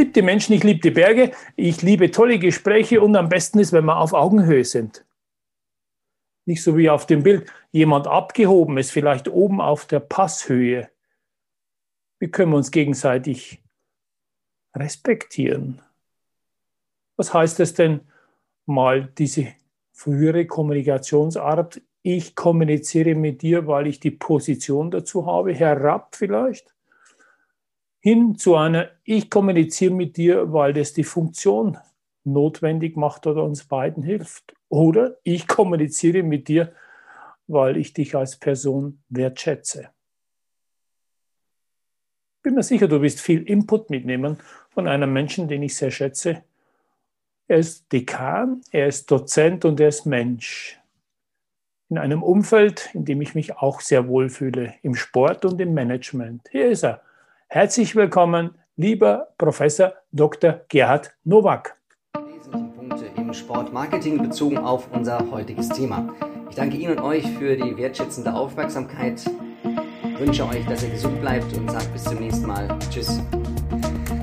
Liebe die Menschen, ich liebe die Berge, ich liebe tolle Gespräche und am besten ist, wenn wir auf Augenhöhe sind. Nicht so wie auf dem Bild, jemand abgehoben ist, vielleicht oben auf der Passhöhe. Wie können wir uns gegenseitig respektieren? Was heißt es denn mal diese frühere Kommunikationsart? Ich kommuniziere mit dir, weil ich die Position dazu habe, herab vielleicht? Hin zu einer, ich kommuniziere mit dir, weil das die Funktion notwendig macht oder uns beiden hilft. Oder ich kommuniziere mit dir, weil ich dich als Person wertschätze. Bin mir sicher, du wirst viel Input mitnehmen von einem Menschen, den ich sehr schätze. Er ist Dekan, er ist Dozent und er ist Mensch. In einem Umfeld, in dem ich mich auch sehr wohl fühle, im Sport und im Management. Hier ist er, Herzlich willkommen, lieber Professor Dr. Gerhard Nowak. Wesentliche Punkte im Sportmarketing bezogen auf unser heutiges Thema. Ich danke Ihnen und euch für die wertschätzende Aufmerksamkeit. Ich wünsche euch, dass ihr gesund bleibt und sage bis zum nächsten Mal. Tschüss.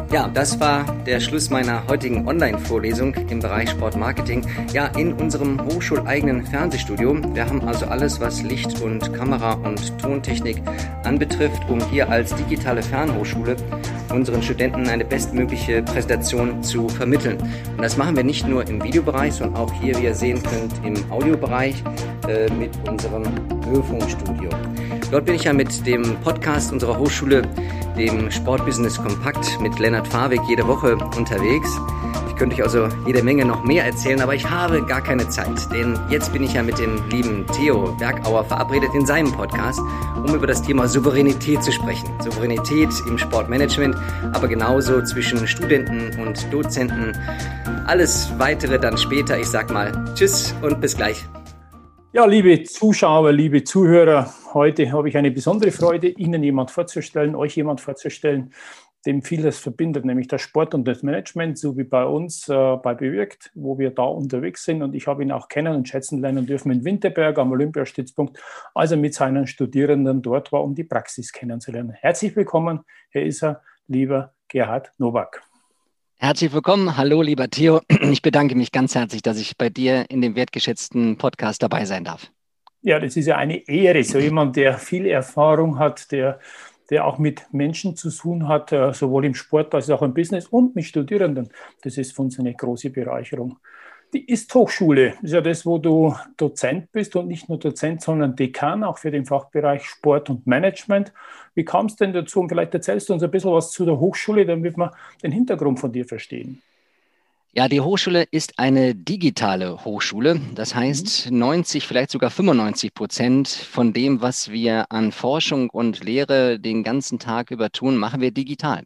Ja, das war der Schluss meiner heutigen Online-Vorlesung im Bereich Sportmarketing. Ja, in unserem hochschuleigenen Fernsehstudio. Wir haben also alles, was Licht und Kamera und Tontechnik anbetrifft, um hier als digitale Fernhochschule unseren Studenten eine bestmögliche Präsentation zu vermitteln. Und das machen wir nicht nur im Videobereich, sondern auch hier, wie ihr sehen könnt, im Audiobereich äh, mit unserem Hörfunkstudio. Dort bin ich ja mit dem Podcast unserer Hochschule dem Sportbusiness Kompakt mit Lennart Fahweg jede Woche unterwegs. Ich könnte euch also jede Menge noch mehr erzählen, aber ich habe gar keine Zeit, denn jetzt bin ich ja mit dem lieben Theo Bergauer verabredet in seinem Podcast, um über das Thema Souveränität zu sprechen. Souveränität im Sportmanagement, aber genauso zwischen Studenten und Dozenten. Alles weitere dann später. Ich sag mal Tschüss und bis gleich. Ja, liebe Zuschauer, liebe Zuhörer, heute habe ich eine besondere Freude, Ihnen jemand vorzustellen, euch jemand vorzustellen, dem vieles verbindet, nämlich das Sport und das Management, so wie bei uns äh, bei Bewirkt, wo wir da unterwegs sind. Und ich habe ihn auch kennen und schätzen lernen dürfen in Winterberg am Olympiastützpunkt, als er mit seinen Studierenden dort war, um die Praxis kennenzulernen. Herzlich willkommen, Herr Isser, lieber Gerhard Nowak. Herzlich willkommen. Hallo, lieber Theo. Ich bedanke mich ganz herzlich, dass ich bei dir in dem wertgeschätzten Podcast dabei sein darf. Ja, das ist ja eine Ehre. So jemand, der viel Erfahrung hat, der, der auch mit Menschen zu tun hat, äh, sowohl im Sport als auch im Business und mit Studierenden. Das ist für uns eine große Bereicherung. Die Ist-Hochschule ist ja das, wo du Dozent bist und nicht nur Dozent, sondern Dekan, auch für den Fachbereich Sport und Management. Wie kam es denn dazu? Und vielleicht erzählst du uns ein bisschen was zu der Hochschule, damit wir den Hintergrund von dir verstehen. Ja, die Hochschule ist eine digitale Hochschule. Das heißt, 90, mhm. vielleicht sogar 95 Prozent von dem, was wir an Forschung und Lehre den ganzen Tag über tun, machen wir digital.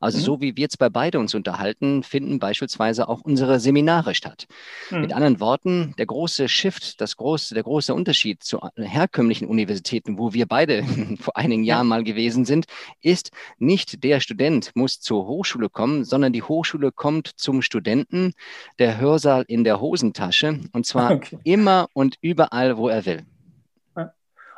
Also mhm. so wie wir jetzt bei beide uns unterhalten, finden beispielsweise auch unsere Seminare statt. Mhm. Mit anderen Worten, der große Shift, das große, der große Unterschied zu herkömmlichen Universitäten, wo wir beide vor einigen Jahren mal gewesen sind, ist nicht der Student muss zur Hochschule kommen, sondern die Hochschule kommt zum Studenten Studenten der Hörsaal in der Hosentasche und zwar okay. immer und überall, wo er will.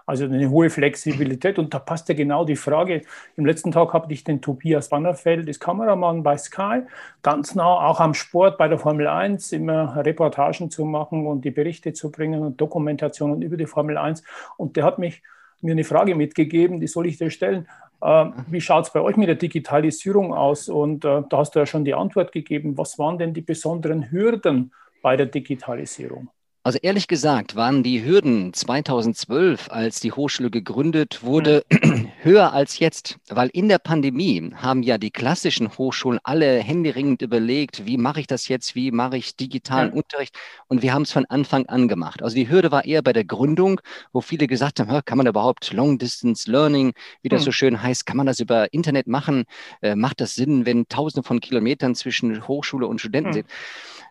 Also eine hohe Flexibilität und da passt ja genau die Frage. Im letzten Tag habe ich den Tobias Wannerfeld, das Kameramann bei Sky, ganz nah auch am Sport bei der Formel 1, immer Reportagen zu machen und die Berichte zu bringen und Dokumentationen über die Formel 1. Und der hat mich mir eine Frage mitgegeben, die soll ich dir stellen. Äh, wie schaut es bei euch mit der Digitalisierung aus? Und äh, da hast du ja schon die Antwort gegeben. Was waren denn die besonderen Hürden bei der Digitalisierung? Also ehrlich gesagt waren die Hürden 2012, als die Hochschule gegründet wurde, mhm. höher als jetzt, weil in der Pandemie haben ja die klassischen Hochschulen alle händeringend überlegt, wie mache ich das jetzt, wie mache ich digitalen ja. Unterricht und wir haben es von Anfang an gemacht. Also die Hürde war eher bei der Gründung, wo viele gesagt haben, kann man überhaupt Long Distance Learning, wie das mhm. so schön heißt, kann man das über Internet machen? Äh, macht das Sinn, wenn tausende von Kilometern zwischen Hochschule und Studenten mhm. sind?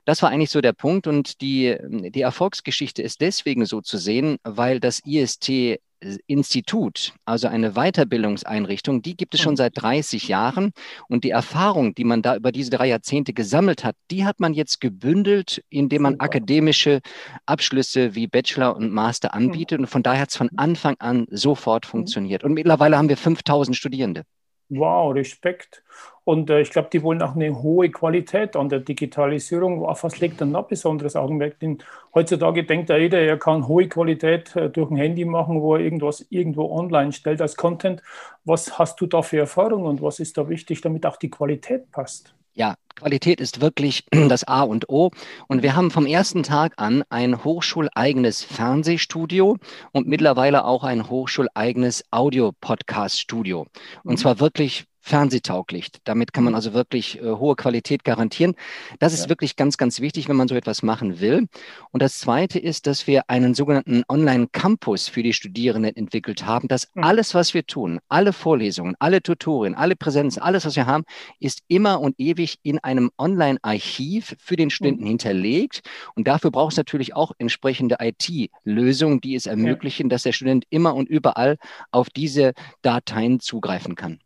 Das war eigentlich so der Punkt und die, die Erfolgsgeschichte ist deswegen so zu sehen, weil das IST Institut, also eine Weiterbildungseinrichtung, die gibt es schon mhm. seit 30 Jahren. Und die Erfahrung, die man da über diese drei Jahrzehnte gesammelt hat, die hat man jetzt gebündelt, indem man akademische Abschlüsse wie Bachelor und Master mhm. anbietet. Und von daher hat es von Anfang an sofort mhm. funktioniert. Und mittlerweile haben wir 5000 Studierende. Wow, Respekt. Und äh, ich glaube, die wollen auch eine hohe Qualität an der Digitalisierung. Auf was legt dann noch besonderes Augenmerk? Denn heutzutage denkt ja jeder, er kann hohe Qualität äh, durch ein Handy machen, wo er irgendwas irgendwo online stellt als Content. Was hast du da für Erfahrungen und was ist da wichtig, damit auch die Qualität passt? Ja, Qualität ist wirklich das A und O. Und wir haben vom ersten Tag an ein hochschuleigenes Fernsehstudio und mittlerweile auch ein hochschuleigenes Audio-Podcast-Studio. Und mhm. zwar wirklich fernsehtauglich. Damit kann man mhm. also wirklich äh, hohe Qualität garantieren. Das ist ja. wirklich ganz, ganz wichtig, wenn man so etwas machen will. Und das Zweite ist, dass wir einen sogenannten Online-Campus für die Studierenden entwickelt haben, dass mhm. alles, was wir tun, alle Vorlesungen, alle Tutorien, alle Präsenzen, alles, was wir haben, ist immer und ewig in einem Online-Archiv für den Studenten mhm. hinterlegt. Und dafür braucht es natürlich auch entsprechende IT-Lösungen, die es ermöglichen, ja. dass der Student immer und überall auf diese Dateien zugreifen kann.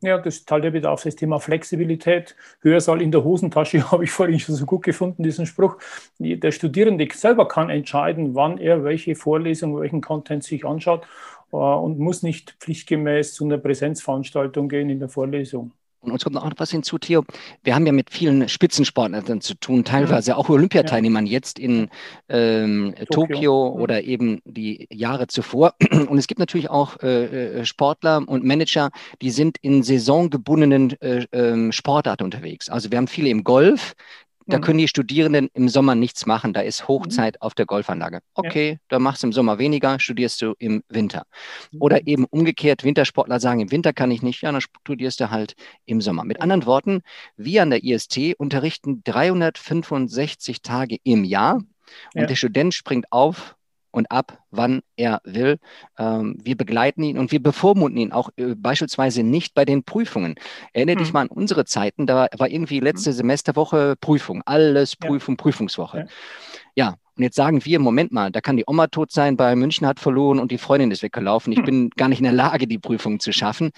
Ja, das teilt wieder auf das Thema Flexibilität. Hörsaal in der Hosentasche habe ich vorhin schon so gut gefunden, diesen Spruch. Der Studierende selber kann entscheiden, wann er welche Vorlesung, welchen Content sich anschaut äh, und muss nicht pflichtgemäß zu einer Präsenzveranstaltung gehen in der Vorlesung. Und uns kommt noch was hinzu, Theo. Wir haben ja mit vielen Spitzensportlern zu tun, teilweise auch Olympiateilnehmern jetzt in ähm, Tokio. Tokio. Mhm. oder eben die Jahre zuvor. Und es gibt natürlich auch äh, äh, Sportler und Manager, die sind in saisongebundenen äh, äh, Sportarten unterwegs. Also wir haben viele im Golf, da mhm. können die Studierenden im Sommer nichts machen. Da ist Hochzeit mhm. auf der Golfanlage. Okay, ja. da machst du im Sommer weniger, studierst du im Winter. Mhm. Oder eben umgekehrt, Wintersportler sagen, im Winter kann ich nicht, ja, dann studierst du halt im Sommer. Mit anderen Worten, wir an der IST unterrichten 365 Tage im Jahr und ja. der Student springt auf und ab, wann er will. Ähm, wir begleiten ihn und wir bevormunden ihn auch äh, beispielsweise nicht bei den Prüfungen. Erinnere mhm. dich mal an unsere Zeiten, da war irgendwie letzte mhm. Semesterwoche Prüfung, alles Prüfung, ja. Prüfungswoche. Ja. ja. Und jetzt sagen wir, Moment mal, da kann die Oma tot sein, bei München hat verloren und die Freundin ist weggelaufen. Ich hm. bin gar nicht in der Lage, die Prüfung zu schaffen.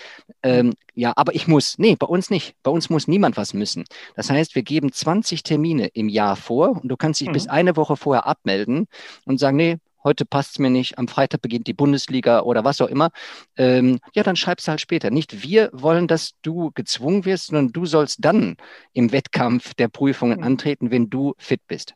Ähm, ja, aber ich muss. Nee, bei uns nicht. Bei uns muss niemand was müssen. Das heißt, wir geben 20 Termine im Jahr vor und du kannst dich mhm. bis eine Woche vorher abmelden und sagen, nee, heute passt es mir nicht, am Freitag beginnt die Bundesliga oder was auch immer, ähm, ja, dann schreibst du halt später. Nicht wir wollen, dass du gezwungen wirst, sondern du sollst dann im Wettkampf der Prüfungen mhm. antreten, wenn du fit bist.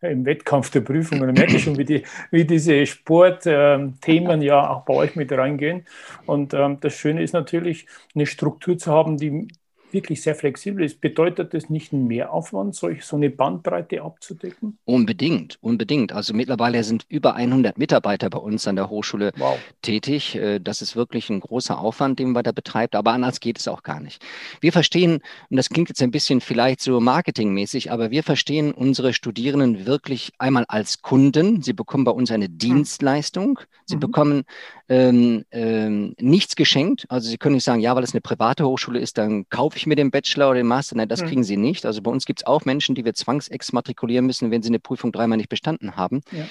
Im Wettkampf der Prüfungen, da merke ich schon, wie, die, wie diese Sportthemen ähm, ja auch bei euch mit reingehen. Und ähm, das Schöne ist natürlich, eine Struktur zu haben, die wirklich sehr flexibel ist, bedeutet das nicht einen Mehraufwand, solch, so eine Bandbreite abzudecken? Unbedingt, unbedingt. Also mittlerweile sind über 100 Mitarbeiter bei uns an der Hochschule wow. tätig. Äh, das ist wirklich ein großer Aufwand, den man da betreibt, aber anders geht es auch gar nicht. Wir verstehen, und das klingt jetzt ein bisschen vielleicht so marketingmäßig, aber wir verstehen unsere Studierenden wirklich einmal als Kunden. Sie bekommen bei uns eine. Dienstleistung. Sie mhm. bekommen ähm, ähm, nichts geschenkt. Also Sie können nicht sagen, ja, weil es eine private Hochschule ist, dann kaufe ich mir den Bachelor oder den Master. Nein, das mhm. kriegen Sie nicht. Also bei uns gibt es auch Menschen, die wir zwangsexmatrikulieren müssen, wenn sie eine Prüfung dreimal nicht bestanden haben. Ja.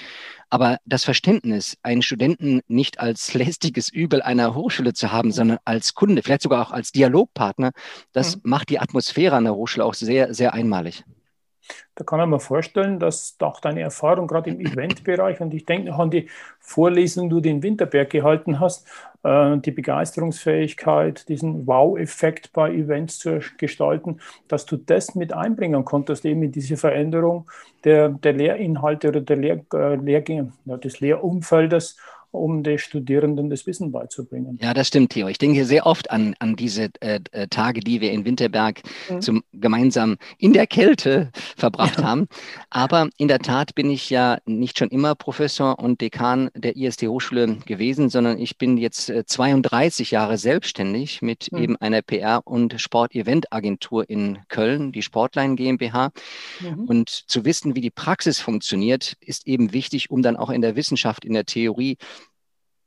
Aber das Verständnis, einen Studenten nicht als lästiges Übel einer Hochschule zu haben, sondern als Kunde, vielleicht sogar auch als Dialogpartner, das mhm. macht die Atmosphäre an der Hochschule auch sehr, sehr einmalig. Da kann man mir vorstellen, dass auch deine Erfahrung gerade im Eventbereich und ich denke noch an die Vorlesung, die du den Winterberg gehalten hast, äh, die Begeisterungsfähigkeit, diesen Wow-Effekt bei Events zu gestalten, dass du das mit einbringen konntest, eben in diese Veränderung der, der Lehrinhalte oder der Lehr, äh, Lehrgänge, ja, des Lehrumfeldes um den Studierenden das Wissen beizubringen. Ja, das stimmt, Theo. Ich denke sehr oft an, an diese äh, äh Tage, die wir in Winterberg mhm. zum, gemeinsam in der Kälte verbracht ja. haben. Aber in der Tat bin ich ja nicht schon immer Professor und Dekan der IST Hochschule gewesen, sondern ich bin jetzt 32 äh, Jahre selbstständig mit mhm. eben einer PR- und Sport-Event-Agentur in Köln, die Sportline GmbH. Mhm. Und zu wissen, wie die Praxis funktioniert, ist eben wichtig, um dann auch in der Wissenschaft, in der Theorie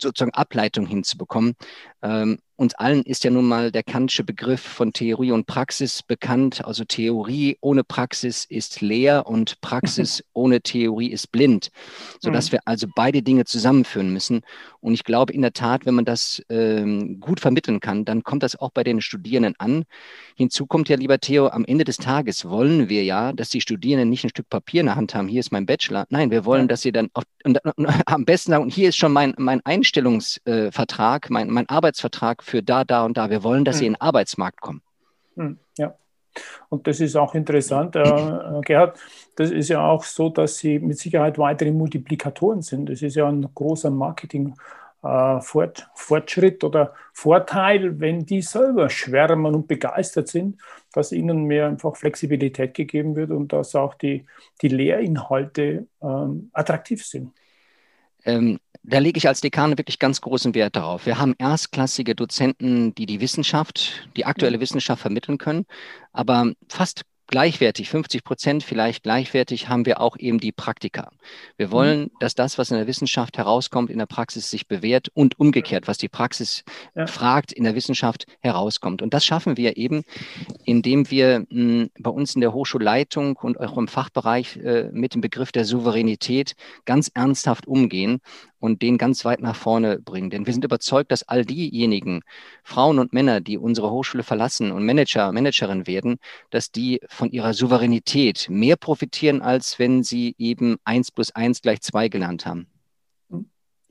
sozusagen Ableitung hinzubekommen. Ähm, uns allen ist ja nun mal der Kantsche Begriff von Theorie und Praxis bekannt. Also Theorie ohne Praxis ist leer und Praxis ohne Theorie ist blind, sodass mhm. wir also beide Dinge zusammenführen müssen. Und ich glaube in der Tat, wenn man das ähm, gut vermitteln kann, dann kommt das auch bei den Studierenden an. Hinzu kommt ja, lieber Theo, am Ende des Tages wollen wir ja, dass die Studierenden nicht ein Stück Papier in der Hand haben, hier ist mein Bachelor. Nein, wir wollen, dass sie dann auf, und, und, am besten sagen, hier ist schon mein, mein Einstellungsvertrag, mein, mein Arbeitsvertrag für da, da und da. Wir wollen, dass hm. sie in den Arbeitsmarkt kommen. Hm, ja. Und das ist auch interessant, äh, äh, Gerhard. Das ist ja auch so, dass sie mit Sicherheit weitere Multiplikatoren sind. Das ist ja ein großer Marketing. Äh, Fortschritt oder Vorteil, wenn die selber schwärmen und begeistert sind, dass ihnen mehr einfach Flexibilität gegeben wird und dass auch die, die Lehrinhalte ähm, attraktiv sind. Ähm, da lege ich als Dekan wirklich ganz großen Wert darauf. Wir haben erstklassige Dozenten, die die Wissenschaft, die aktuelle mhm. Wissenschaft vermitteln können, aber fast gleichwertig, 50 Prozent vielleicht gleichwertig, haben wir auch eben die Praktika. Wir mhm. wollen, dass das, was in der Wissenschaft herauskommt, in der Praxis sich bewährt und umgekehrt, was die Praxis ja. fragt, in der Wissenschaft herauskommt. Und das schaffen wir eben, indem wir mh, hm, bei uns in der Hochschulleitung und auch im Fachbereich äh, mit dem Begriff der Souveränität ganz ernsthaft umgehen und den ganz weit nach vorne bringen. Denn wir sind überzeugt, dass all diejenigen Frauen und Männer, die unsere Hochschule verlassen und Manager, Managerin werden, dass die von ihrer Souveränität mehr profitieren, als wenn sie eben eins plus eins gleich zwei gelernt haben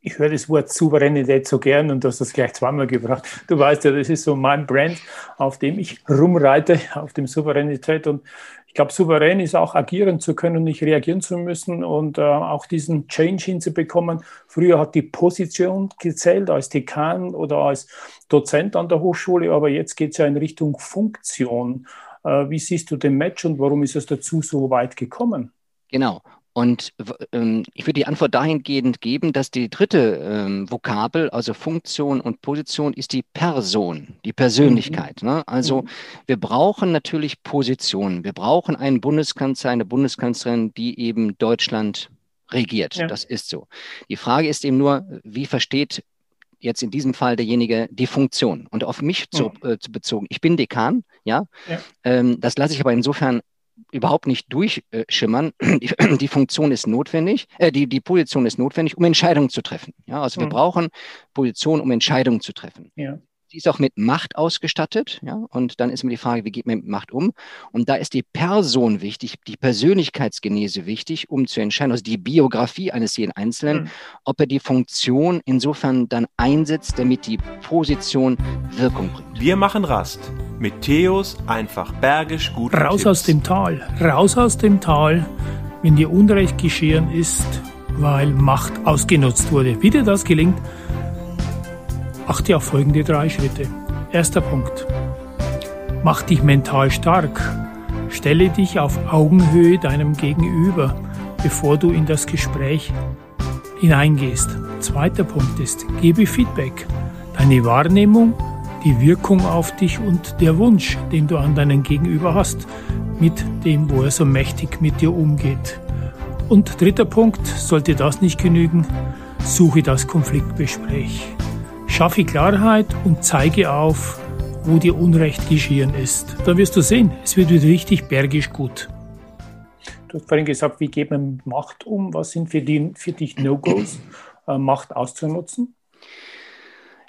ich höre das Wort Souveränität so gern und du hast das gleich zweimal gebracht. Du weißt ja, das ist so mein Brand, auf dem ich rumreite, auf dem Souveränität. Und ich glaube, souverän ist auch agieren zu können, nicht reagieren zu müssen und äh, auch diesen Change hinzubekommen. Früher hat die Position gezählt als Dekan oder als Dozent an der Hochschule, aber jetzt geht es ja in Richtung Funktion. Äh, wie siehst du den Match und warum ist es dazu so weit gekommen? Genau. Und ähm, ich würde die Antwort dahingehend geben, dass die dritte ähm, Vokabel, also Funktion und Position, ist die Person, die Persönlichkeit. Mhm. Ne? Also mhm. wir brauchen natürlich Positionen. Wir brauchen einen Bundeskanzler, eine Bundeskanzlerin, die eben Deutschland regiert. Ja. Das ist so. Die Frage ist eben nur, wie versteht jetzt in diesem Fall derjenige die Funktion und auf mich zu, äh, zu bezogen. Ich bin Dekan, ja. ja. Ähm, das lasse ich aber insofern überhaupt nicht durchschimmern. Die, die, Funktion ist notwendig, äh, die, die Position ist notwendig, um Entscheidungen zu treffen. Ja, also wir mhm. brauchen Position, um Entscheidungen zu treffen. Ja. Sie ist auch mit Macht ausgestattet, ja, und dann ist mir die Frage, wie geht man mit Macht um? Und da ist die Person wichtig, die Persönlichkeitsgenese wichtig, um zu entscheiden, also die Biografie eines jeden Einzelnen, mhm. ob er die Funktion insofern dann einsetzt, damit die Position Wirkung bringt. Wir machen Rast mit Theos einfach bergisch gut. Raus Tipps. aus dem Tal, raus aus dem Tal, wenn dir Unrecht geschehen ist, weil Macht ausgenutzt wurde. Wie dir das gelingt, achte auf folgende drei Schritte. Erster Punkt. Mach dich mental stark. Stelle dich auf Augenhöhe deinem Gegenüber, bevor du in das Gespräch hineingehst. Zweiter Punkt ist, gebe Feedback. Deine Wahrnehmung die Wirkung auf dich und der Wunsch, den du an deinen Gegenüber hast, mit dem, wo er so mächtig mit dir umgeht. Und dritter Punkt, sollte das nicht genügen, suche das Konfliktgespräch. Schaffe Klarheit und zeige auf, wo dir Unrecht geschehen ist. Dann wirst du sehen, es wird wieder richtig bergisch gut. Du hast vorhin gesagt, wie geht man mit Macht um? Was sind für, die, für dich No-Gos, äh, Macht auszunutzen?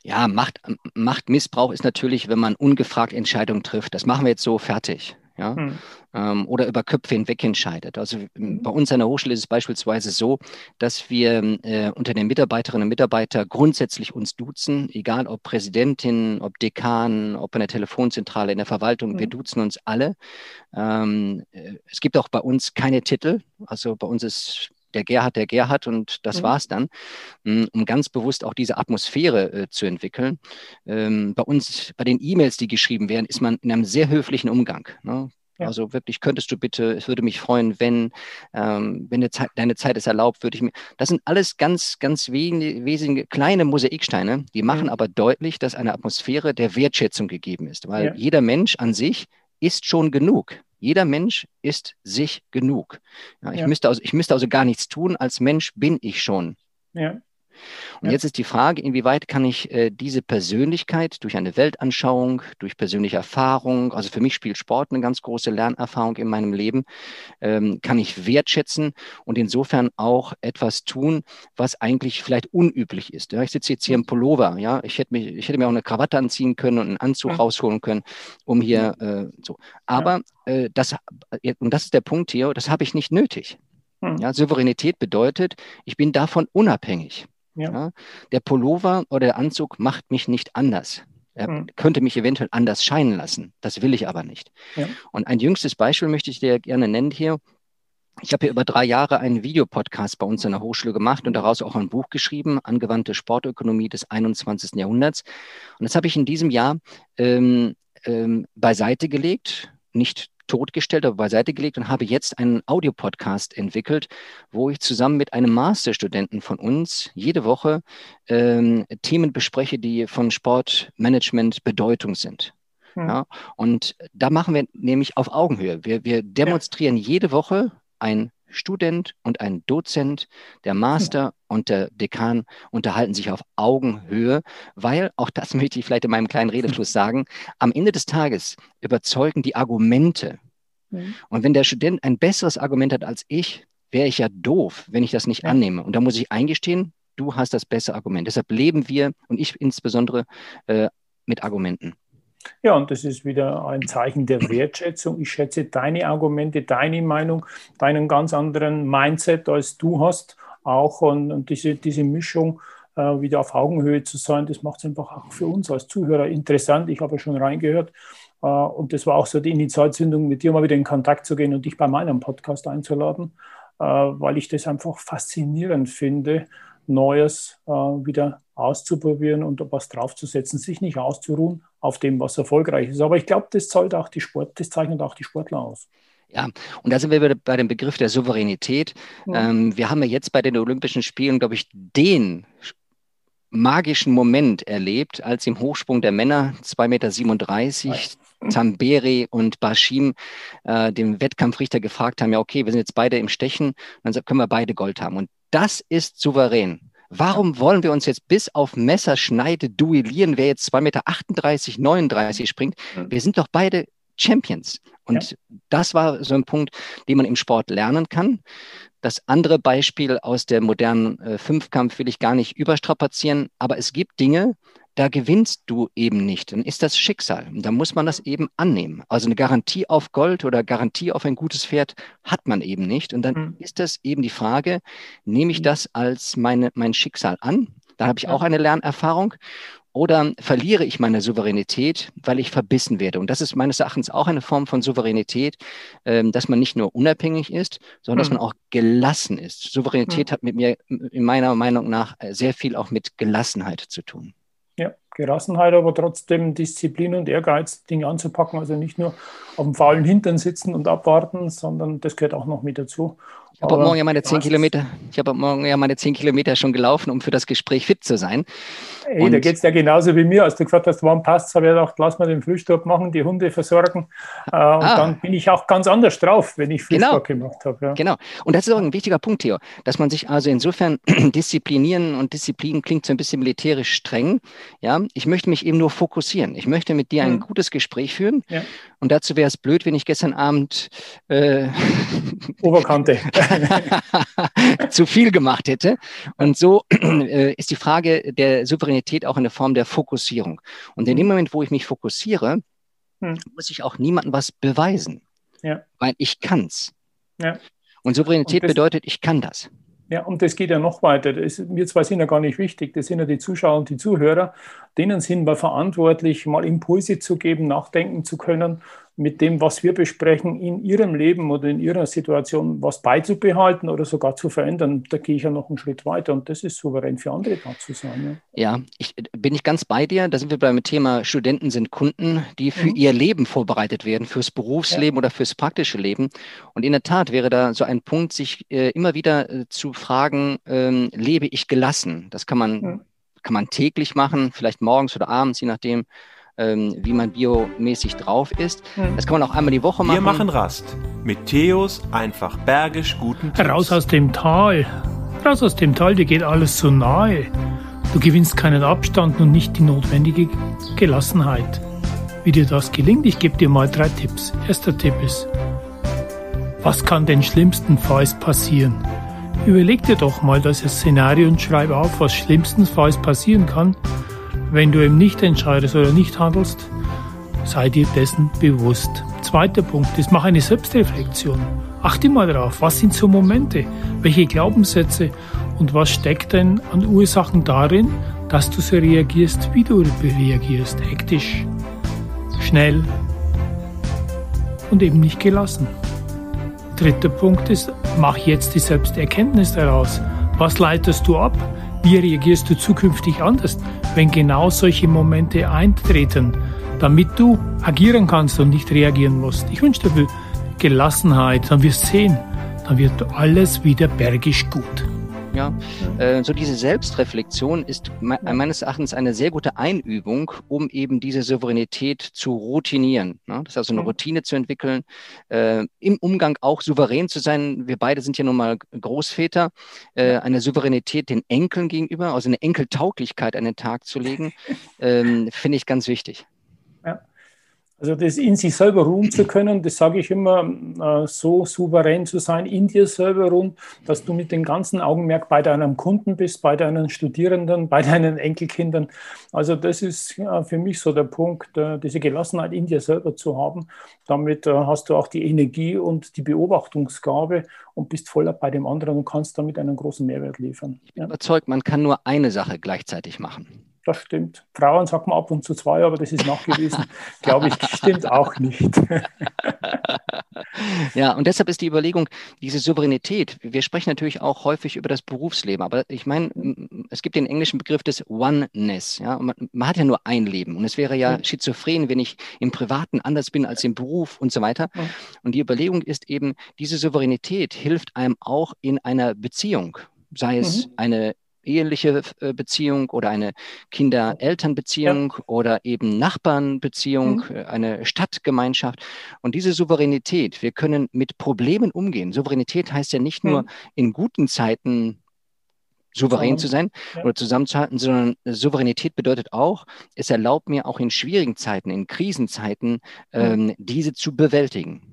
Ja, Macht, Machtmissbrauch ist natürlich, wenn man ungefragt Entscheidungen trifft. Das machen wir jetzt so fertig. Ja? Hm. Ähm, oder über Köpfe hinweg entscheidet. Also mhm. bei uns an der Hochschule ist es beispielsweise so, dass wir äh, unter den Mitarbeiterinnen und Mitarbeitern grundsätzlich uns duzen, egal ob Präsidentin, ob Dekan, ob in der Telefonzentrale, in der Verwaltung, mhm. wir duzen uns alle. Ähm, äh, es gibt auch bei uns keine Titel. Also bei uns ist der Gerhard, der Gerhard und das mhm. war's dann, hm, um ganz bewusst auch diese Atmosphäre äh, zu entwickeln. Ähm, bei uns, bei den E-Mails, die geschrieben werden, ist man in einem sehr höflichen Umgang. Ne? Ja. Also wirklich, könntest du bitte, es würde mich freuen, wenn, ähm, wenn Zeit, deine Zeit es erlaubt, würde ich mir. Das sind alles ganz, ganz wesentliche kleine Mosaiksteine, die machen mhm. aber deutlich, dass eine Atmosphäre der Wertschätzung gegeben ist. Weil ja. jeder Mensch an sich ist schon genug. Jeder Mensch ist sich genug. Ja, ich, ja. Müsste also, ich müsste also gar nichts tun. Als Mensch bin ich schon. Ja. Und ja. jetzt ist die Frage, inwieweit kann ich äh, diese Persönlichkeit durch eine Weltanschauung, durch persönliche Erfahrung, also für mich spielt Sport eine ganz große Lernerfahrung in meinem Leben, ähm, kann ich wertschätzen und insofern auch etwas tun, was eigentlich vielleicht unüblich ist. Ja, ich sitze jetzt hier im Pullover, ja, ich hätte, mich, ich hätte mir auch eine Krawatte anziehen können und einen Anzug ja. rausholen können, um hier äh, so. Aber äh, das, äh, und das ist der Punkt hier, das habe ich nicht nötig. Hm. Ja, Souveränität bedeutet, ich bin davon unabhängig. Ja. Ja, der Pullover oder der Anzug macht mich nicht anders. Er mhm. könnte mich eventuell anders scheinen lassen. Das will ich aber nicht. Ja. Und ein jüngstes Beispiel möchte ich dir gerne nennen hier. Ich habe hier über drei Jahre einen Videopodcast bei uns in der Hochschule gemacht und daraus auch ein Buch geschrieben, Angewandte Sportökonomie des 21. Jahrhunderts. Und das habe ich in diesem Jahr ähm, ähm, beiseite gelegt, nicht totgestellt, aber beiseite gelegt und habe jetzt einen Audiopodcast entwickelt, wo ich zusammen mit einem Masterstudenten von uns jede Woche ähm, Themen bespreche, die von Sportmanagement Bedeutung sind. Hm. Ja, und da machen wir nämlich auf Augenhöhe. Wir, wir demonstrieren ja. jede Woche ein Student und ein Dozent, der Master und der Dekan unterhalten sich auf Augenhöhe, weil, auch das möchte ich vielleicht in meinem kleinen Redefluss sagen, am Ende des Tages überzeugen die Argumente. Mhm. Und wenn der Student ein besseres Argument hat als ich, wäre ich ja doof, wenn ich das nicht ja. annehme. Und da muss ich eingestehen, du hast das bessere Argument. Deshalb leben wir und ich insbesondere äh, mit Argumenten. Ja, und das ist wieder ein Zeichen der Wertschätzung. Ich schätze deine Argumente, deine Meinung, deinen ganz anderen Mindset, als du hast, auch. Und, und diese, diese Mischung äh, wieder auf Augenhöhe zu sein, das macht es einfach auch für uns als Zuhörer interessant. Ich habe ja schon reingehört. Äh, und das war auch so die Initialzündung, mit dir mal wieder in Kontakt zu gehen und dich bei meinem Podcast einzuladen, äh, weil ich das einfach faszinierend finde, Neues äh, wieder auszuprobieren und was draufzusetzen, sich nicht auszuruhen auf dem, was erfolgreich ist. Aber ich glaube, das zahlt auch die Sport, das zeichnet auch die Sportler aus. Ja, und da sind wir bei dem Begriff der Souveränität. Ja. Ähm, wir haben ja jetzt bei den Olympischen Spielen, glaube ich, den magischen Moment erlebt, als im Hochsprung der Männer 2,37 Meter Tamberi und Bashim äh, dem Wettkampfrichter gefragt haben, ja okay, wir sind jetzt beide im Stechen, dann können wir beide Gold haben. Und das ist souverän. Warum wollen wir uns jetzt bis auf Messerschneide duellieren, wer jetzt 2,38 Meter, 39 springt? Wir sind doch beide Champions. Und ja. das war so ein Punkt, den man im Sport lernen kann. Das andere Beispiel aus der modernen äh, Fünfkampf will ich gar nicht überstrapazieren, aber es gibt Dinge, da gewinnst du eben nicht. Dann ist das Schicksal. Und da muss man das eben annehmen. Also eine Garantie auf Gold oder Garantie auf ein gutes Pferd hat man eben nicht. Und dann mhm. ist das eben die Frage, nehme ich hm. das als meine, mein Schicksal an? Da habe ich auch eine Lernerfahrung. Oder verliere ich meine Souveränität, weil ich verbissen werde? Und das ist meines Erachtens auch eine Form von Souveränität, ähm, dass man nicht nur unabhängig ist, sondern mhm. dass hm. man auch gelassen ist. Souveränität mhm. hat mit mir in meiner Meinung nach äh, sehr viel auch mit Gelassenheit zu tun. Ja, Gelassenheit, aber trotzdem Disziplin und Ehrgeiz, Dinge anzupacken. Also nicht nur auf dem faulen Hintern sitzen und abwarten, sondern das gehört auch noch mit dazu. Ich habe morgen ja meine zehn Kilometer, ich habe morgen ja meine zehn Kilometer schon gelaufen, um für das Gespräch fit zu sein. Ey, und da geht es ja genauso wie mir. Als du gesagt hast, wann passt habe ich gedacht, lass mal den Frühstück machen, die Hunde versorgen. Äh, und ah. dann bin ich auch ganz anders drauf, wenn ich Frühstück genau. gemacht habe. Ja. Genau. Und das ist auch ein wichtiger Punkt, Theo, dass man sich also insofern disziplinieren und Disziplin klingt so ein bisschen militärisch streng. Ja, ich möchte mich eben nur fokussieren. Ich möchte mit dir ein mhm. gutes Gespräch führen. Ja. Und dazu wäre es blöd, wenn ich gestern Abend äh, Oberkante zu viel gemacht hätte. Und so äh, ist die Frage der Souveränität auch eine Form der Fokussierung. Und in dem mhm. Moment, wo ich mich fokussiere, hm. muss ich auch niemandem was beweisen. Ja. Weil ich kann's. Ja. Und Souveränität Und bedeutet, ich kann das. Ja, und das geht ja noch weiter. Das, wir zwei sind ja gar nicht wichtig. Das sind ja die Zuschauer und die Zuhörer. Denen sind wir verantwortlich, mal Impulse zu geben, nachdenken zu können, mit dem, was wir besprechen, in ihrem Leben oder in ihrer Situation was beizubehalten oder sogar zu verändern. Da gehe ich ja noch einen Schritt weiter und das ist souverän für andere da zu sein. Ja, ja ich, bin ich ganz bei dir. Da sind wir beim Thema Studenten sind Kunden, die für mhm. ihr Leben vorbereitet werden, fürs Berufsleben ja. oder fürs praktische Leben. Und in der Tat wäre da so ein Punkt, sich äh, immer wieder äh, zu fragen, ähm, lebe ich gelassen? Das kann man, mhm. kann man täglich machen, vielleicht morgens oder abends, je nachdem ähm, wie man biomäßig drauf ist. Hm. Das kann man auch einmal die Woche machen. Wir machen Rast mit Theos einfach bergisch guten Tipps. Raus aus dem Tal. Raus aus dem Tal, dir geht alles zu nahe. Du gewinnst keinen Abstand und nicht die notwendige Gelassenheit. Wie dir das gelingt, ich gebe dir mal drei Tipps. Erster Tipp ist, was kann denn schlimmstenfalls passieren? Überleg dir doch mal das Szenario und schreib auf, was schlimmstenfalls passieren kann wenn du eben nicht entscheidest oder nicht handelst, sei dir dessen bewusst. Zweiter Punkt ist, mach eine Selbstreflexion. Achte mal darauf, was sind so Momente, welche Glaubenssätze und was steckt denn an Ursachen darin, dass du so reagierst, wie du reagierst. Hektisch, schnell und eben nicht gelassen. Dritter Punkt ist, mach jetzt die Selbsterkenntnis daraus. Was leitest du ab? Wie reagierst du zukünftig anders, wenn genau solche Momente eintreten, damit du agieren kannst und nicht reagieren musst? Ich wünsche dir Gelassenheit, dann wirst du sehen, dann wird alles wieder bergisch gut. Ja, äh, so diese Selbstreflexion ist me meines Erachtens eine sehr gute Einübung, um eben diese Souveränität zu routinieren. Ne? Das ist also eine Routine zu entwickeln, äh, im Umgang auch souverän zu sein. Wir beide sind ja nun mal Großväter, äh, eine Souveränität den Enkeln gegenüber, also eine Enkeltauglichkeit an den Tag zu legen, ähm, finde ich ganz wichtig. Ja. Also das in sich selber ruhen zu können, das sage ich immer, äh, so souverän zu sein, in dir selber ruhen, dass du mit dem ganzen Augenmerk bei deinem Kunden bist, bei deinen Studierenden, bei deinen Enkelkindern. Also das ist für mich so der Punkt, äh, diese Gelassenheit in dir selber zu haben. Damit äh, hast du auch die Energie und die Beobachtungsgabe und bist voller bei dem anderen und kannst damit einen großen Mehrwert liefern. Ich bin ja. überzeugt, man kann nur eine Sache gleichzeitig machen. Das stimmt. Frauen sagt man ab und zu zwei, aber das ist nachgewiesen. Glaube ich, stimmt auch nicht. ja, und deshalb ist die Überlegung, diese Souveränität, wir sprechen natürlich auch häufig über das Berufsleben, aber ich meine, es gibt den englischen Begriff des Oneness. Ja? Man, man, hat ja nur ein Leben und es wäre ja schizophren, wenn ich im Privaten anders bin als im Beruf und so weiter. Und die Überlegung ist eben, diese Souveränität hilft einem auch in einer Beziehung sei es mhm. eine eheliche äh, Beziehung oder eine Kinder-Eltern-Beziehung ja. oder eben Nachbarnbeziehung, mhm. Äh, eine Stadtgemeinschaft. Und diese Souveränität, wir können mit Problemen umgehen. Souveränität heißt ja nicht mhm. nur in guten Zeiten souverän zu sein ja. oder zusammenzuhalten, sondern Souveränität bedeutet auch, es erlaubt mir auch in schwierigen Zeiten, in Krisenzeiten, mhm. ähm, diese zu bewältigen.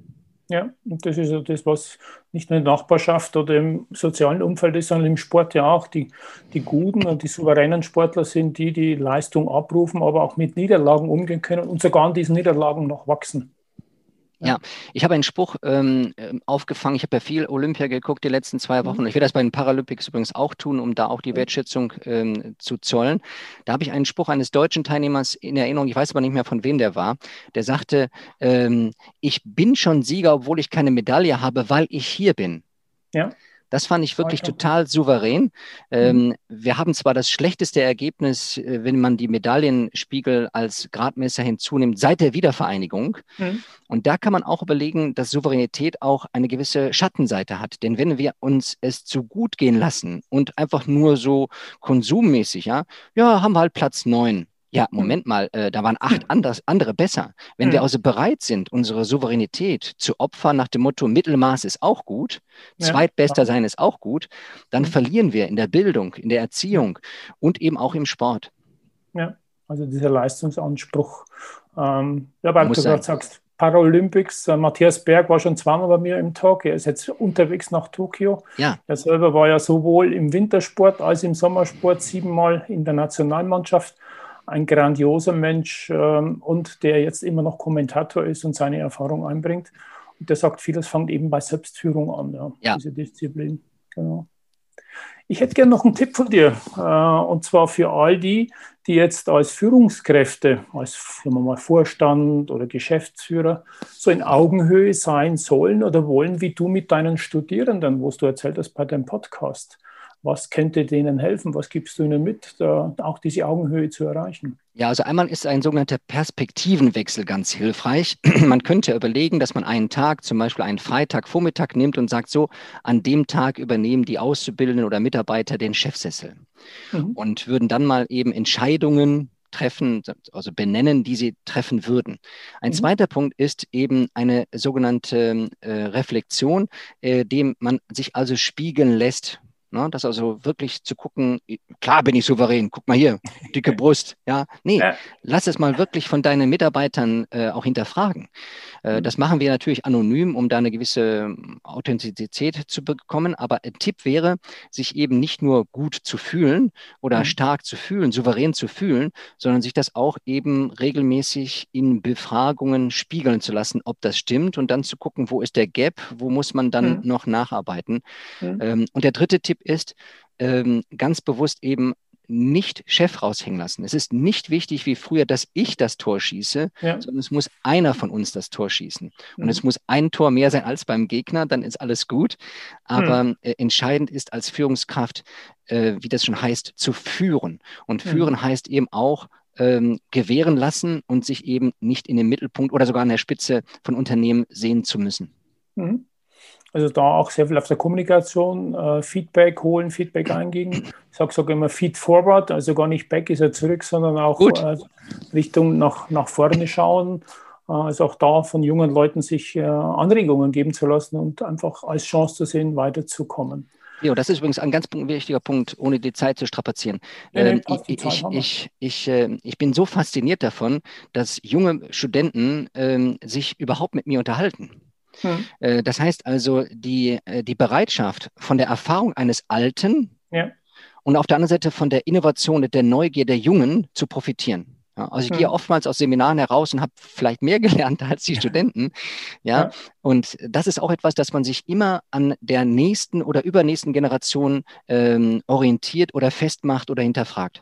Ja, und das ist ja das, was nicht nur in der Nachbarschaft oder im sozialen Umfeld ist, sondern im Sport ja auch. Die, die guten und die souveränen Sportler sind die, die Leistung abrufen, aber auch mit Niederlagen umgehen können und sogar an diesen Niederlagen noch wachsen. Ja, ich habe einen Spruch ähm, ähm, aufgefangen. Ich habe ja viel Olympia geguckt die letzten zwei Wochen. Mhm. Ich werde das bei den Paralympics übrigens auch tun, um da auch die Wertschätzung ähm, zu zollen. Da habe ich einen Spruch eines deutschen Teilnehmers in Erinnerung, ich weiß aber nicht mehr, von wem der war. Der sagte, ähm, ich bin schon Sieger, obwohl ich keine Medaille habe, weil ich hier bin. Ja. Das fand ich wirklich total souverän. Mhm. Ähm, wir haben zwar das schlechteste Ergebnis, äh, wenn man die Medaillenspiegel als Gradmesser hinzunimmt, seit der Wiedervereinigung. Mhm. Und da kann man auch überlegen, dass Souveränität auch eine gewisse Schattenseite hat. Denn wenn wir uns es zu gut gehen lassen und einfach nur so konsummäßig, ja, ja, haben wir halt Platz neun ja, hm. Moment mal, äh, da waren acht hm. anders, andere besser. Wenn mhm. wir hm. also bereit sind, unsere Souveränität zu opfern nach dem Motto, Mittelmaß ist auch gut, ja. zweitbester sein ist auch gut, dann mhm. verlieren wir in der Bildung, in der Erziehung und eben auch im Sport. Ja, also dieser Leistungsanspruch. Ähm, ja, weil Muss du gerade sagst, Paralympics. Äh, Matthias Berg war schon zweimal bei mir im Talk. Er ist jetzt unterwegs nach Tokio. Ja. Er selber war ja sowohl im Wintersport als im Sommersport siebenmal in der Nationalmannschaft ein grandioser Mensch ähm, und der jetzt immer noch Kommentator ist und seine Erfahrung einbringt. Und der sagt, vieles fängt eben bei Selbstführung an, ja, ja. diese Disziplin. Genau. Ich hätte gerne noch einen Tipp von dir, äh, und zwar für all die, die jetzt als Führungskräfte, als wir mal, Vorstand oder Geschäftsführer, so in Augenhöhe sein sollen oder wollen, wie du mit deinen Studierenden, wo du erzählt hast bei deinem Podcast? Was könnte denen helfen? Was gibst du ihnen mit, da auch diese Augenhöhe zu erreichen? Ja, also einmal ist ein sogenannter Perspektivenwechsel ganz hilfreich. man könnte überlegen, dass man einen Tag, zum Beispiel einen Freitagvormittag nimmt und sagt, so, an dem Tag übernehmen die Auszubildenden oder Mitarbeiter den Chefsessel mhm. und würden dann mal eben Entscheidungen treffen, also benennen, die sie treffen würden. Ein mhm. zweiter Punkt ist eben eine sogenannte äh, Reflexion, äh, dem man sich also spiegeln lässt Ne? Das also wirklich zu gucken, klar bin ich souverän, guck mal hier, dicke Brust. Ja, nee, ja. lass es mal wirklich von deinen Mitarbeitern äh, auch hinterfragen. Äh, mhm. Das machen wir natürlich anonym, um da eine gewisse ähm, Authentizität zu bekommen. Aber ein Tipp wäre, sich eben nicht nur gut zu fühlen oder mhm. stark zu fühlen, souverän zu fühlen, sondern sich das auch eben regelmäßig in Befragungen spiegeln zu lassen, ob das stimmt und dann zu gucken, wo ist der Gap, wo muss man dann mhm. noch nacharbeiten. Mhm. Ähm, und der dritte Tipp ist, ähm, ganz bewusst eben nicht Chef raushängen lassen. Es ist nicht wichtig wie früher, dass ich das Tor schieße, ja. sondern es muss einer von uns das Tor schießen. Und mhm. es muss ein Tor mehr sein als beim Gegner, dann ist alles gut. Aber mhm. äh, entscheidend ist als Führungskraft, äh, wie das schon heißt, zu führen. Und mhm. führen mhm. heißt eben auch, ähm, gewähren lassen und sich eben nicht in den Mittelpunkt oder sogar an der Spitze von Unternehmen sehen zu müssen. Also da auch sehr viel auf der Kommunikation, äh, Feedback holen, Feedback eingehen. Ich sage sogar immer Feed forward, also gar nicht back ist er zurück, sondern auch äh, Richtung nach, nach vorne schauen. Äh, also auch da von jungen Leuten sich äh, Anregungen geben zu lassen und einfach als Chance zu sehen, weiterzukommen. Ja, das ist übrigens ein ganz wichtiger Punkt, ohne die Zeit zu strapazieren. Ähm, ich, ich, ich, ich, äh, ich, bin so fasziniert davon, dass junge Studenten ähm, sich überhaupt mit mir unterhalten. Hm. Äh, das heißt also, die, äh, die Bereitschaft von der Erfahrung eines Alten ja. und auf der anderen Seite von der Innovation und der Neugier der Jungen zu profitieren. Ja, also ich hm. gehe oftmals aus Seminaren heraus und habe vielleicht mehr gelernt als die Studenten. Ja? ja? und das ist auch etwas, dass man sich immer an der nächsten oder übernächsten Generation ähm, orientiert oder festmacht oder hinterfragt.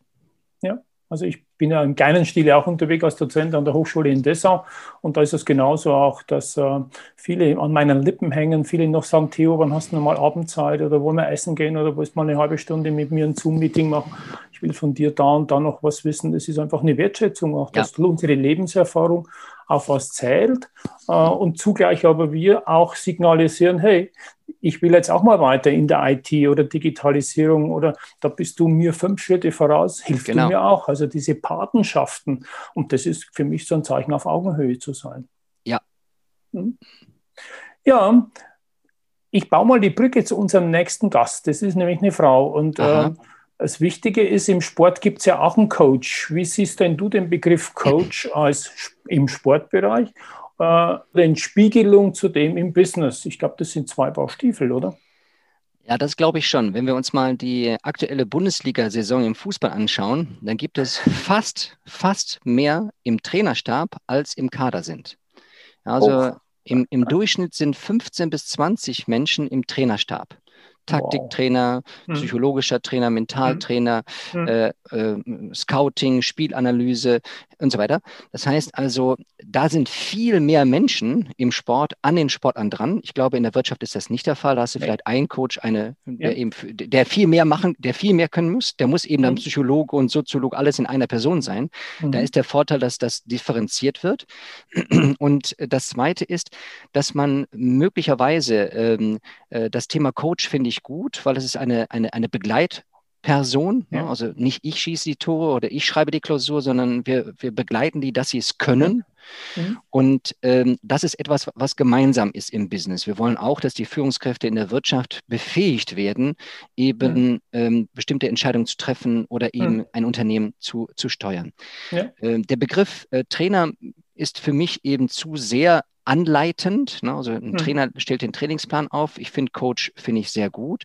Also ich bin ja im kleinen Stil auch unterwegs als Dozent an der Hochschule in Dessau. Und da ist es genauso auch, dass äh, viele an meinen Lippen hängen, viele noch sagen, Theo, wann hast du mal Abendzeit oder wollen wir essen gehen oder willst du mal eine halbe Stunde mit mir ein Zoom-Meeting machen? Ich will von dir da und da noch was wissen. Das ist einfach eine Wertschätzung, auch dass ja. unsere Lebenserfahrung auf was zählt äh, und zugleich aber wir auch signalisieren, hey, ich will jetzt auch mal weiter in der IT oder Digitalisierung oder da bist du mir fünf Schritte voraus, hilft genau. du mir auch. Also diese Patenschaften und das ist für mich so ein Zeichen auf Augenhöhe zu sein. Ja. Hm? Ja, ich baue mal die Brücke zu unserem nächsten Gast. Das ist nämlich eine Frau und äh, das Wichtige ist, im Sport gibt es ja auch einen Coach. Wie siehst denn du den Begriff Coach als im Sportbereich? Äh, in Spiegelung zu dem im Business. Ich glaube, das sind zwei Baustiefel, oder? Ja, das glaube ich schon. Wenn wir uns mal die aktuelle Bundesliga-Saison im Fußball anschauen, dann gibt es fast, fast mehr im Trainerstab als im Kader sind. Also oh. im, im Durchschnitt sind 15 bis 20 Menschen im Trainerstab. Taktiktrainer, wow. Hm. psychologischer Trainer, Mentaltrainer, mhm. äh, äh, Scouting, Spielanalyse und so weiter. Das heißt also, da sind viel mehr Menschen im Sport an den Sportlern dran. Ich glaube, in der Wirtschaft ist das nicht der Fall. Da hast du nee. vielleicht einen Coach, eine, der, ja. eben, der viel mehr machen, der viel mehr können muss. Der muss eben mhm. dann Psychologe und Soziologe alles in einer Person sein. Mhm. Da ist der Vorteil, dass das differenziert wird. Und das Zweite ist, dass man möglicherweise ähm, äh, das Thema Coach finde ich gut, weil es ist eine, eine, eine Begleit- Person. Ja. Also nicht ich schieße die Tore oder ich schreibe die Klausur, sondern wir, wir begleiten die, dass sie es können. Mhm. Und ähm, das ist etwas, was gemeinsam ist im Business. Wir wollen auch, dass die Führungskräfte in der Wirtschaft befähigt werden, eben mhm. ähm, bestimmte Entscheidungen zu treffen oder eben mhm. ein Unternehmen zu, zu steuern. Ja. Ähm, der Begriff äh, Trainer ist für mich eben zu sehr anleitend. Ne? Also ein mhm. Trainer stellt den Trainingsplan auf. Ich finde Coach finde ich sehr gut.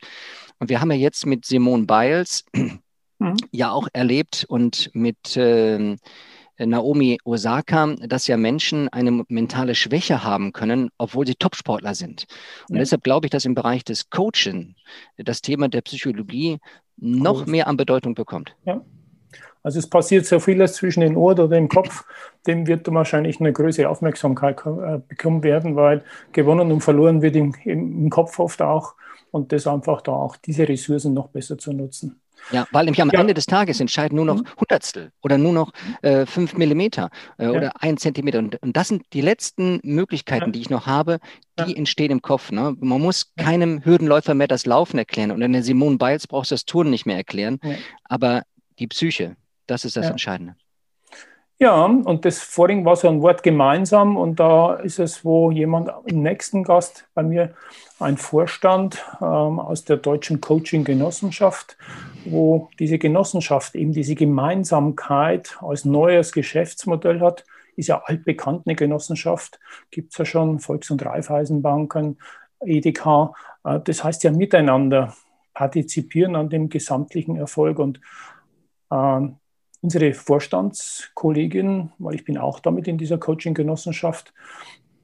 Und wir haben ja jetzt mit Simone Biles mhm. ja auch erlebt und mit äh, Naomi Osaka, dass ja Menschen eine mentale Schwäche haben können, obwohl sie Topsportler sind. Und ja. deshalb glaube ich, dass im Bereich des Coaching das Thema der Psychologie noch mehr an Bedeutung bekommt. Ja. Also es passiert so vieles zwischen den Ohren oder dem Kopf, dem wird wahrscheinlich eine größere Aufmerksamkeit äh, bekommen werden, weil gewonnen und verloren wird im, im Kopf oft auch und das einfach da auch diese Ressourcen noch besser zu nutzen. Ja, weil nämlich am ja. Ende des Tages entscheiden nur noch mhm. Hundertstel oder nur noch äh, fünf Millimeter äh, ja. oder ein Zentimeter. Und, und, das sind die letzten Möglichkeiten, ja. die ich noch habe, die entstehen im Kopf. Ne? Man muss keinem Hürdenläufer mehr das Laufen erklären und in der Simone Biles brauchst du das Turnen nicht mehr erklären. Aber die Psyche, das ist das Entscheidende. Ja, und das vorhin war so ein Wort gemeinsam und da ist es, wo jemand im nächsten Gast bei mir, ein Vorstand ähm, aus der Deutschen Coaching Genossenschaft, wo diese Genossenschaft eben diese Gemeinsamkeit als neues Geschäftsmodell hat, ist ja altbekannt eine Genossenschaft, gibt es ja schon, Volks- und Raiffeisenbanken, EDK, äh, das heißt ja miteinander partizipieren an dem gesamtlichen Erfolg. Und äh, unsere Vorstandskollegin, weil ich bin auch damit in dieser Coaching-Genossenschaft,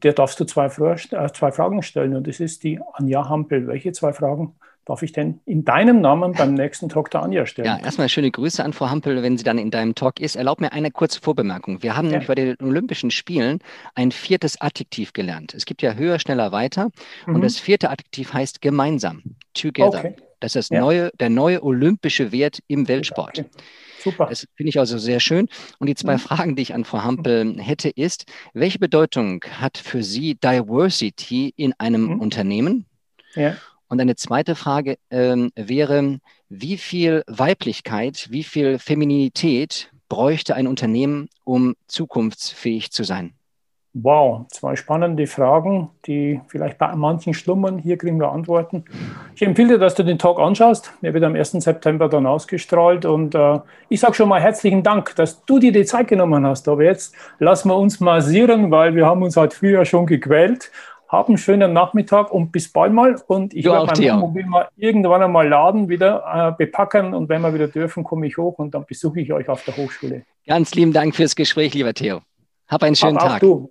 der darfst du zwei, äh, zwei, Fragen stellen. Und das ist die Anja Hampel. Welche zwei Fragen darf ich denn in deinem Namen beim nächsten Talk der Anja stellen? Ja, erstmal schöne Grüße an Frau Hampel, wenn sie dann in deinem Talk ist. Erlaub mir eine kurze Vorbemerkung. Wir haben ja. nämlich bei den Olympischen Spielen ein viertes Adjektiv gelernt. Es gibt ja höher, schneller, weiter. Mhm. Und das vierte Adjektiv heißt gemeinsam, together. Okay. Das ist das ja. neue, der neue olympische Wert im Weltsport. Okay. Super. Das finde ich also sehr schön. Und die zwei mhm. Fragen, die ich an Frau Hampel hätte, ist, welche Bedeutung hat für Sie Diversity in einem mhm. Unternehmen? Ja. Und eine zweite Frage ähm, wäre, wie viel Weiblichkeit, wie viel Femininität bräuchte ein Unternehmen, um zukunftsfähig zu sein? Wow, zwei spannende Fragen, die vielleicht bei manchen schlummern. Hier kriegen wir Antworten. Ich empfehle dir, dass du den Talk anschaust. Er wird am 1. September dann ausgestrahlt. Und äh, ich sage schon mal herzlichen Dank, dass du dir die Zeit genommen hast. Aber jetzt lassen wir uns massieren, weil wir haben uns heute früher schon gequält. Hab einen schönen Nachmittag und bis bald mal. Und ich werde mein Mobil mal irgendwann einmal laden, wieder äh, bepacken. Und wenn wir wieder dürfen, komme ich hoch und dann besuche ich euch auf der Hochschule. Ganz lieben Dank fürs Gespräch, lieber Theo. Hab einen schönen Hab Tag. du.